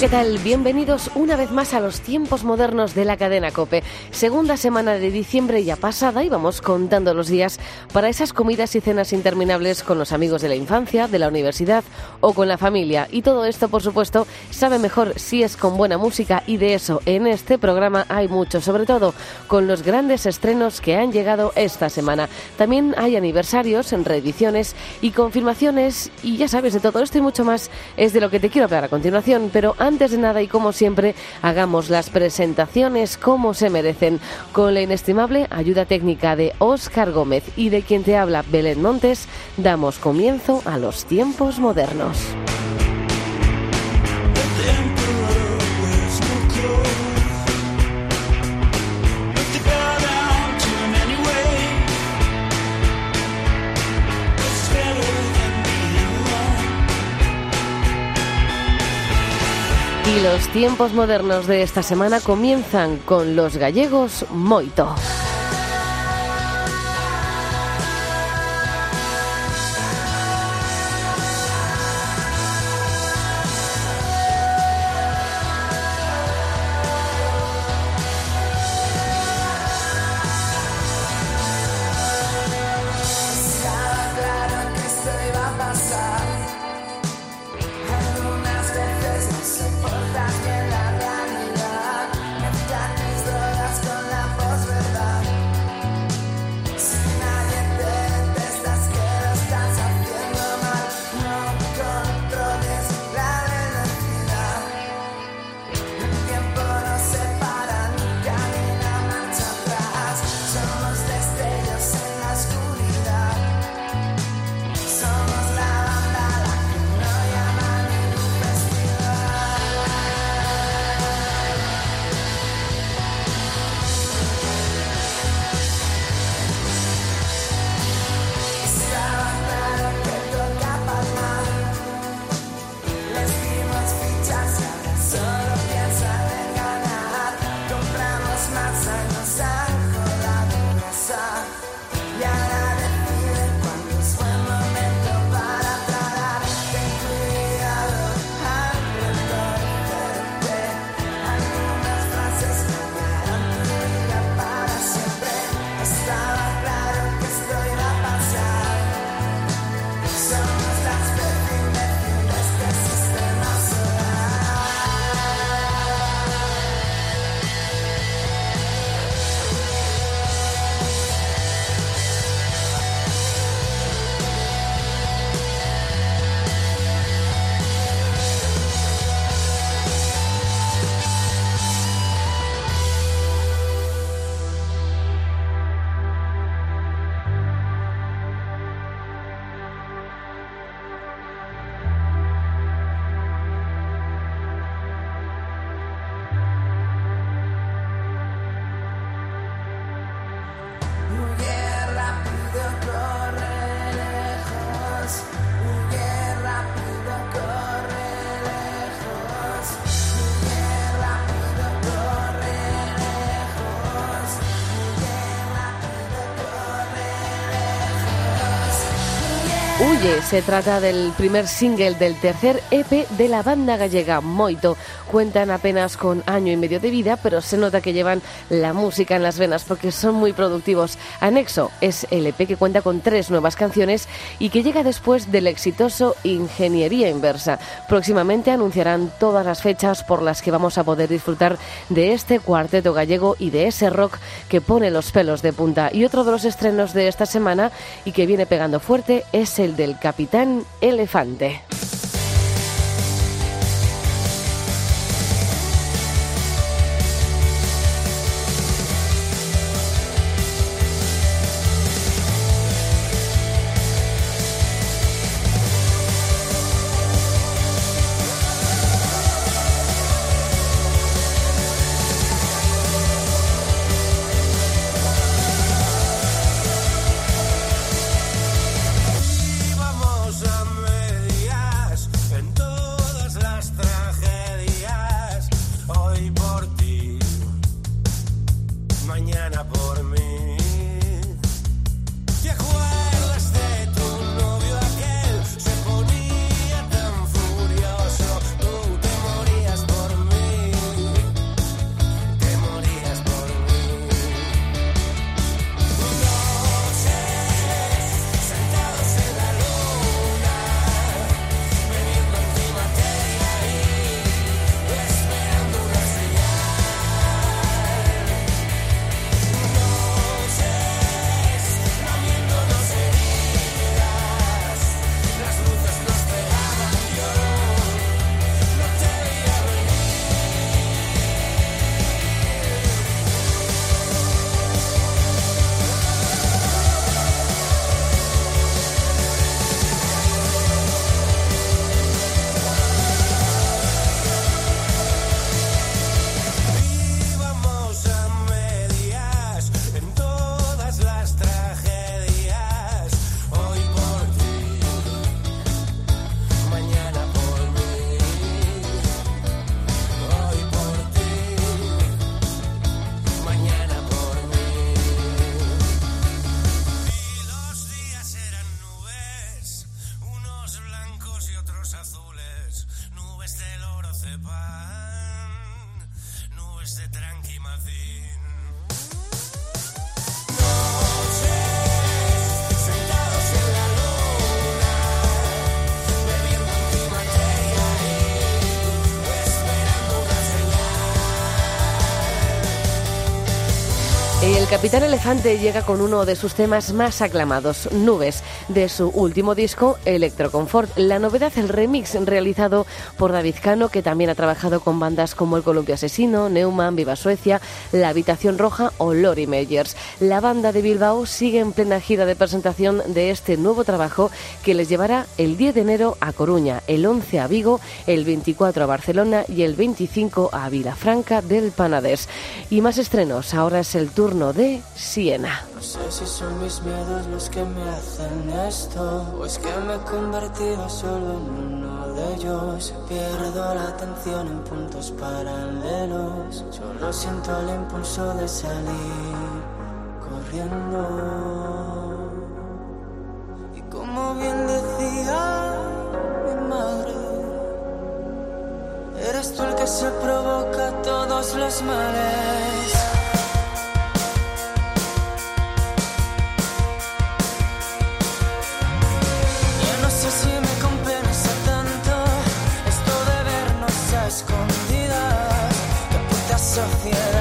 ¿Qué tal? Bienvenidos una vez más a los tiempos modernos de la cadena Cope. Segunda semana de diciembre ya pasada y vamos contando los días para esas comidas y cenas interminables con los amigos de la infancia, de la universidad o con la familia. Y todo esto, por supuesto, sabe mejor si es con buena música y de eso en este programa hay mucho, sobre todo con los grandes estrenos que han llegado esta semana. También hay aniversarios, reediciones y confirmaciones y ya sabes, de todo esto y mucho más es de lo que te quiero hablar a continuación, pero antes de nada y como siempre, hagamos las presentaciones como se merecen, con la inestimable ayuda técnica de Óscar Gómez y de quien te habla Belén Montes, damos comienzo a los tiempos modernos. Y los tiempos modernos de esta semana comienzan con los gallegos Moito. Se trata del primer single del tercer EP de la banda gallega Moito. Cuentan apenas con año y medio de vida, pero se nota que llevan la música en las venas porque son muy productivos. Anexo es el EP que cuenta con tres nuevas canciones y que llega después del exitoso Ingeniería Inversa. Próximamente anunciarán todas las fechas por las que vamos a poder disfrutar de este cuarteto gallego y de ese rock que pone los pelos de punta. Y otro de los estrenos de esta semana y que viene pegando fuerte es el del Capitán Elefante. mañana por mí. Capitán Elefante llega con uno de sus temas más aclamados, Nubes, de su último disco, Electroconfort. La novedad, el remix realizado por David Cano, que también ha trabajado con bandas como El Columpio Asesino, Neumann, Viva Suecia, La Habitación Roja o Lori Meyers. La banda de Bilbao sigue en plena gira de presentación de este nuevo trabajo que les llevará el 10 de enero a Coruña, el 11 a Vigo, el 24 a Barcelona y el 25 a Vilafranca del Panadés. Y más estrenos, ahora es el turno de Siena. No sé si son mis miedos los que me hacen esto o es que me he convertido solo en uno de ellos. Pierdo la atención en puntos paralelos. Solo siento el impulso de salir corriendo. Y como bien decía mi madre, eres tú el que se provoca todos los males. Yeah.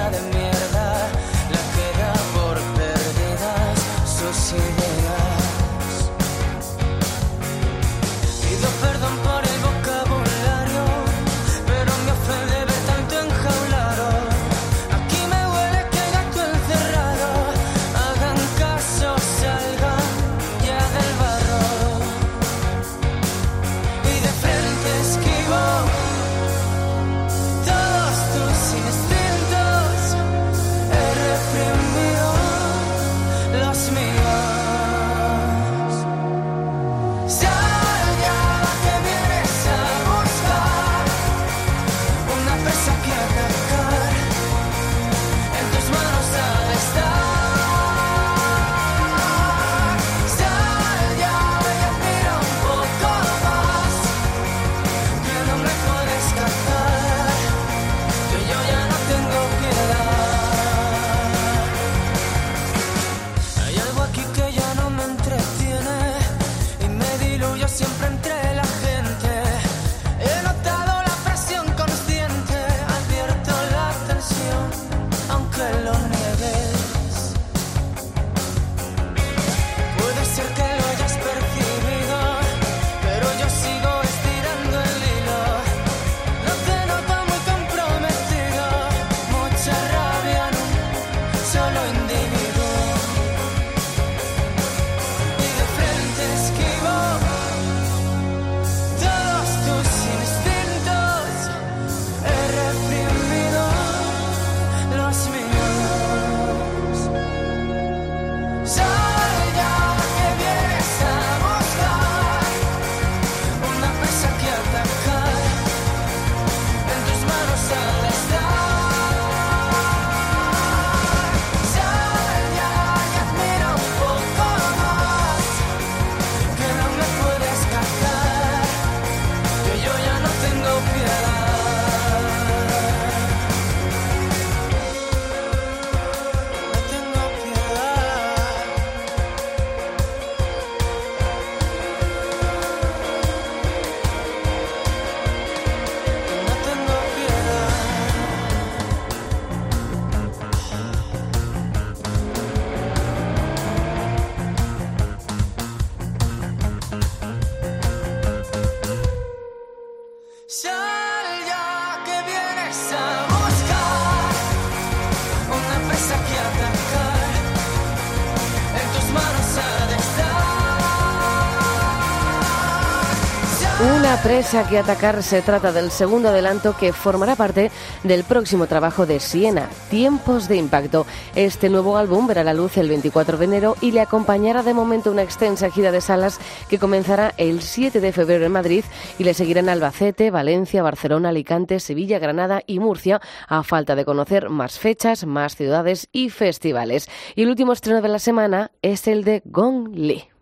Estar. Una presa que atacar se trata del segundo adelanto que formará parte del próximo trabajo de Siena, Tiempos de Impacto. Este nuevo álbum verá la luz el 24 de enero y le acompañará de momento una extensa gira de salas que comenzará el 7 de febrero en Madrid y le seguirán Albacete, Valencia, Barcelona, Alicante, Sevilla, Granada y Murcia, a falta de conocer más fechas, más ciudades y festivales. Y el último estreno de la semana es el de Gong Li.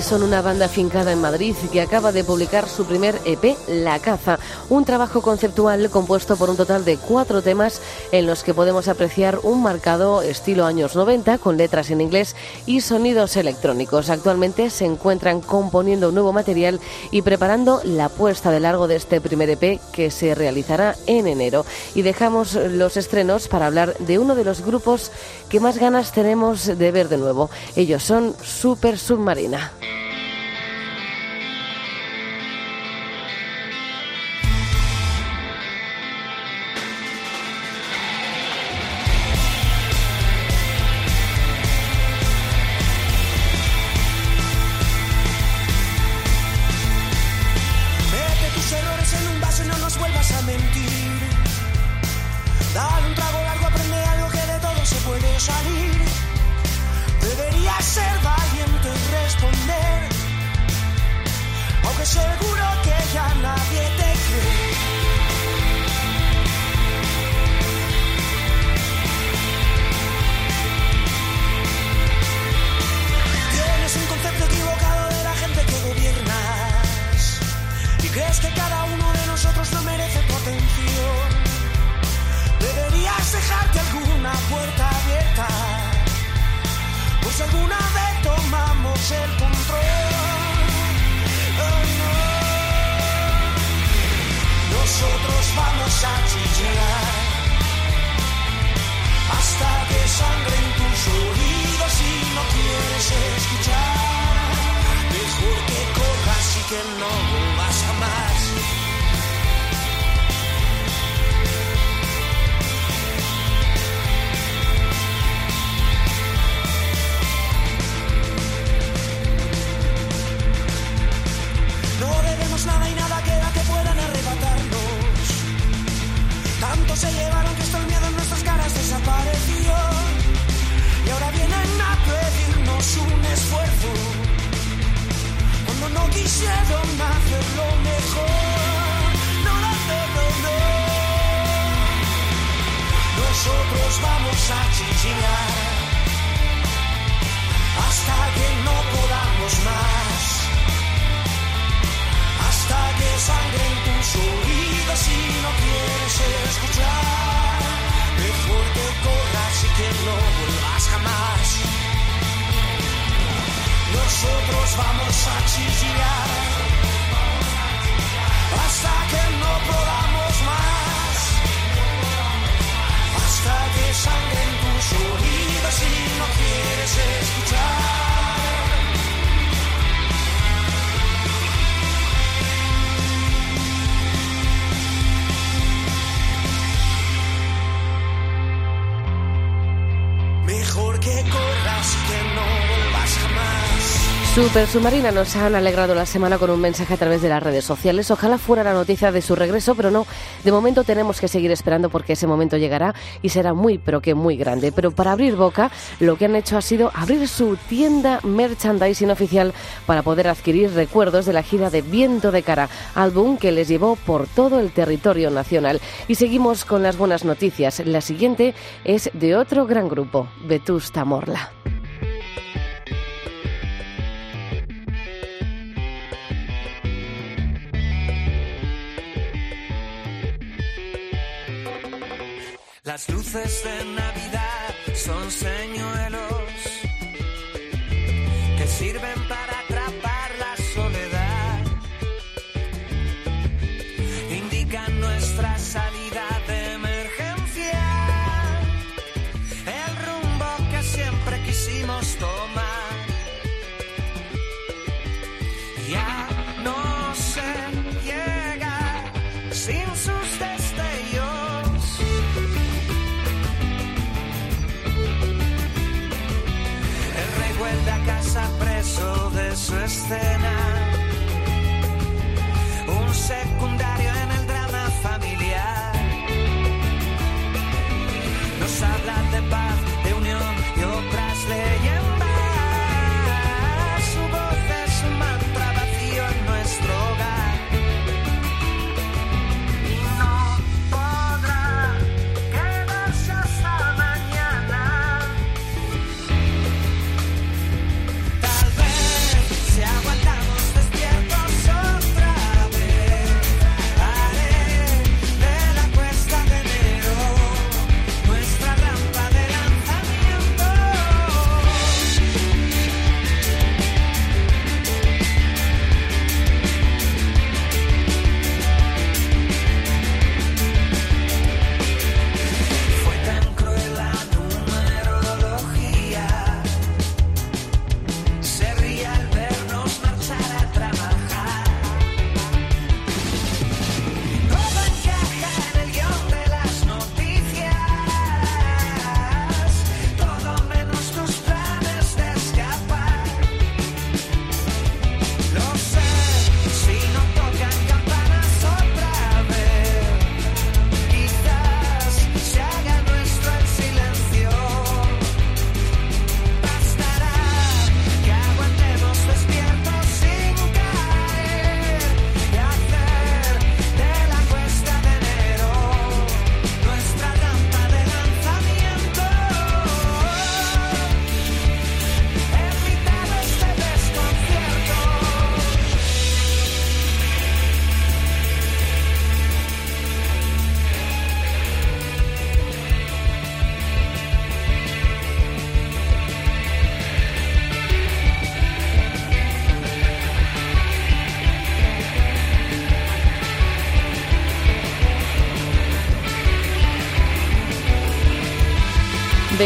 Son una banda fincada en Madrid que acaba de publicar su primer EP, La Caza, un trabajo conceptual compuesto por un total de cuatro temas en los que podemos apreciar un marcado estilo años 90 con letras en inglés y sonidos electrónicos. Actualmente se encuentran componiendo nuevo material y preparando la puesta de largo de este primer EP que se realizará en enero. Y dejamos los estrenos para hablar de uno de los grupos que más ganas tenemos de ver de nuevo. Ellos son Super Submarina. Quisieron hacerlo mejor. No, no, no, no, no. Nosotros vamos a chillar. Hasta que no podamos más hasta que sangren Nosotros vamos a chillar hasta que no podamos más. Hasta que sangren tus oídos y no quieres escuchar. Mejor que corras Super Submarina nos han alegrado la semana con un mensaje a través de las redes sociales. Ojalá fuera la noticia de su regreso, pero no. De momento tenemos que seguir esperando porque ese momento llegará y será muy, pero que muy grande. Pero para abrir boca, lo que han hecho ha sido abrir su tienda merchandising oficial para poder adquirir recuerdos de la gira de Viento de Cara, álbum que les llevó por todo el territorio nacional. Y seguimos con las buenas noticias. La siguiente es de otro gran grupo, Vetusta Morla. Las luces de Navidad son señuelos que sirven su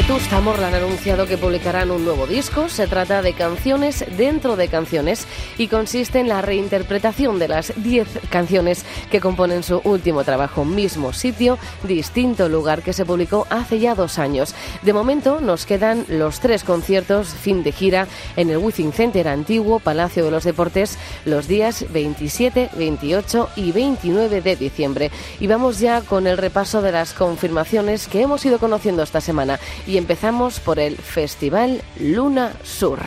Vetusta Morla han anunciado que publicarán un nuevo disco. Se trata de canciones dentro de canciones y consiste en la reinterpretación de las 10 canciones que componen su último trabajo. Mismo sitio, distinto lugar que se publicó hace ya dos años. De momento nos quedan los tres conciertos, fin de gira, en el Wizzing Center antiguo, Palacio de los Deportes, los días 27, 28 y 29 de diciembre. Y vamos ya con el repaso de las confirmaciones que hemos ido conociendo esta semana y empezamos por el Festival Luna Sur.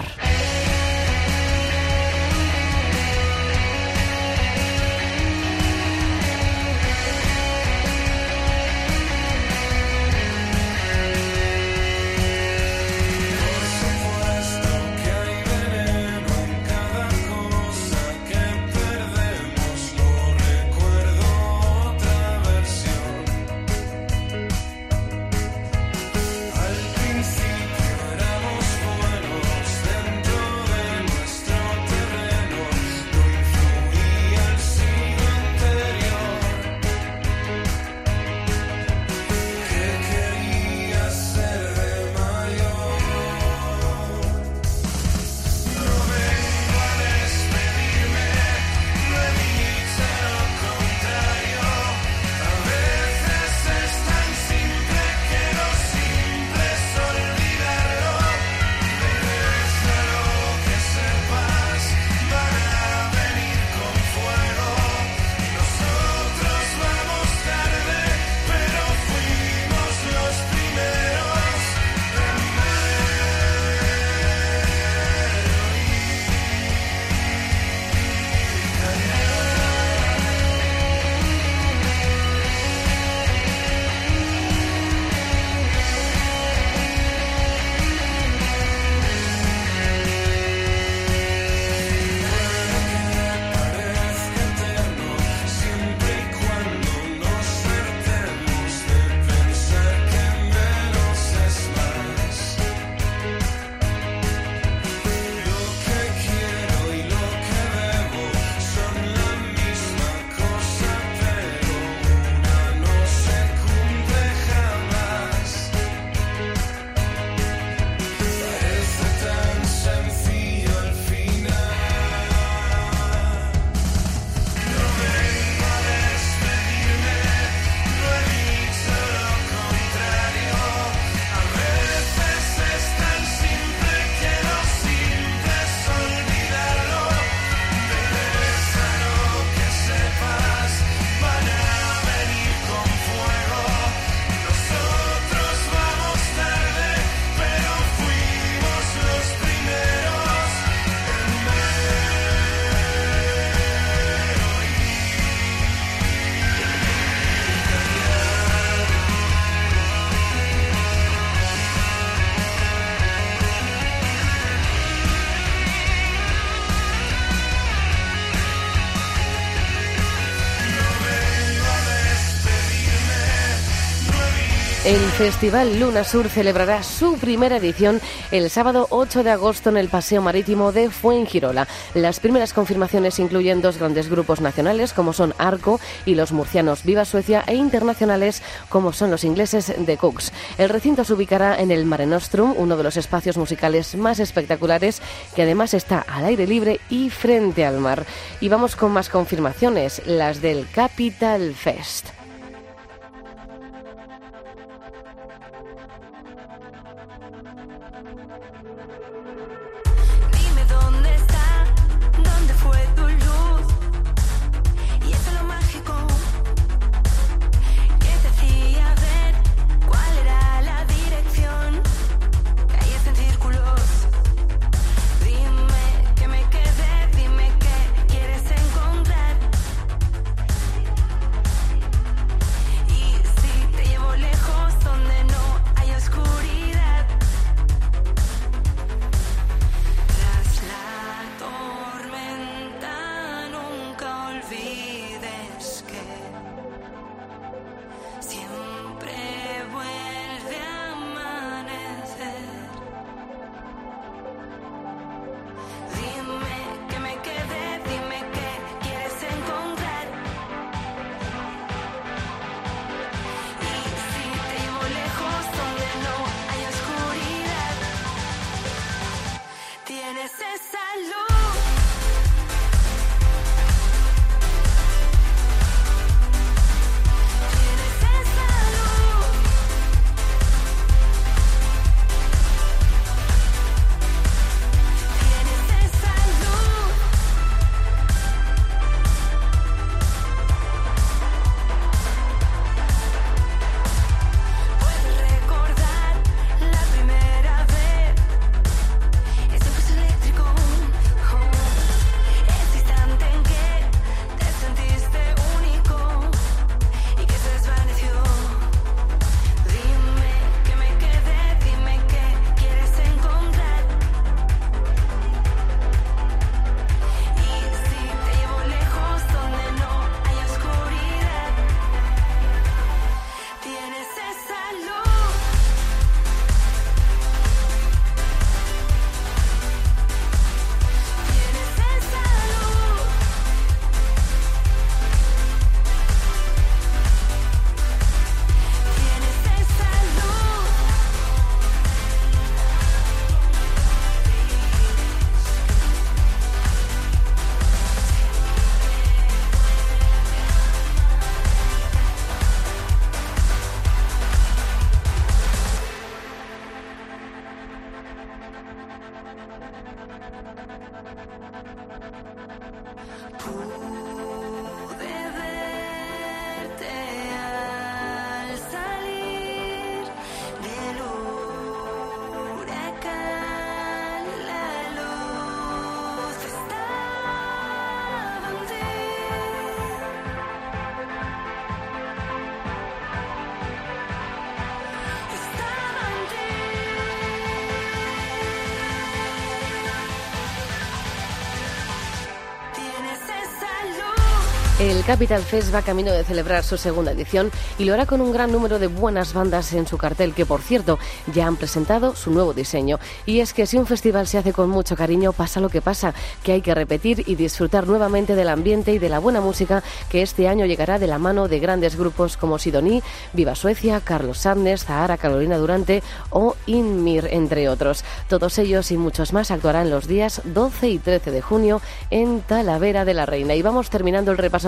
Festival Luna Sur celebrará su primera edición el sábado 8 de agosto en el Paseo Marítimo de Fuengirola. Las primeras confirmaciones incluyen dos grandes grupos nacionales como son Arco y los murcianos Viva Suecia e internacionales como son los ingleses de Cooks. El recinto se ubicará en el Mare Nostrum, uno de los espacios musicales más espectaculares que además está al aire libre y frente al mar. Y vamos con más confirmaciones, las del Capital Fest. Thank you. Capital Fest va camino de celebrar su segunda edición y lo hará con un gran número de buenas bandas en su cartel que, por cierto, ya han presentado su nuevo diseño. Y es que si un festival se hace con mucho cariño, pasa lo que pasa, que hay que repetir y disfrutar nuevamente del ambiente y de la buena música que este año llegará de la mano de grandes grupos como Sidoní, Viva Suecia, Carlos Sández, Zahara, Carolina Durante o Inmir, entre otros. Todos ellos y muchos más actuarán los días 12 y 13 de junio en Talavera de la Reina. Y vamos terminando el repaso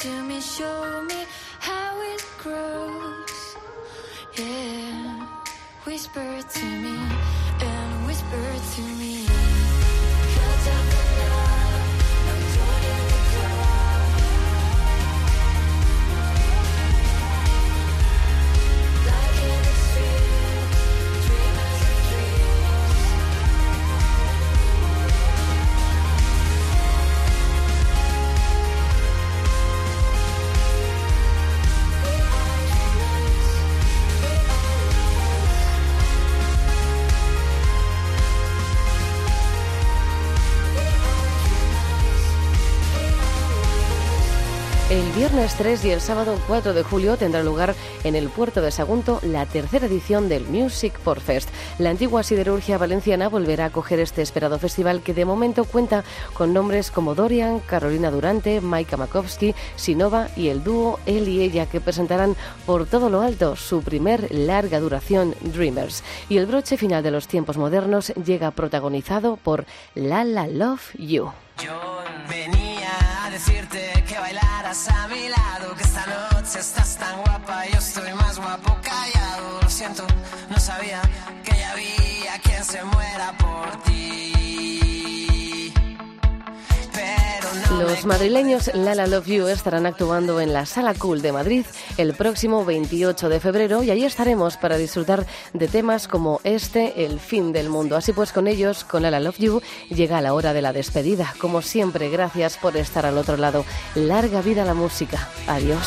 to me. Show me how it grows. Yeah, whisper to me, and whisper to me. Viernes 3 y el sábado 4 de julio tendrá lugar en el puerto de Sagunto la tercera edición del Music Port Fest. La antigua siderurgia valenciana volverá a acoger este esperado festival que de momento cuenta con nombres como Dorian, Carolina Durante, Maika Makowski, Sinova y el dúo Él y Ella que presentarán por todo lo alto su primer larga duración Dreamers. Y el broche final de los tiempos modernos llega protagonizado por Lala Love You. Yo venía a decirte que bailaras a mi lado, que esta noche estás tan guapa, yo estoy más guapo callado. Lo siento, no sabía que ya había quien se muera por ti. Los madrileños Lala Love You estarán actuando en la Sala Cool de Madrid el próximo 28 de febrero y ahí estaremos para disfrutar de temas como este, El fin del mundo. Así pues, con ellos, con Lala Love You, llega la hora de la despedida. Como siempre, gracias por estar al otro lado. Larga vida la música. Adiós.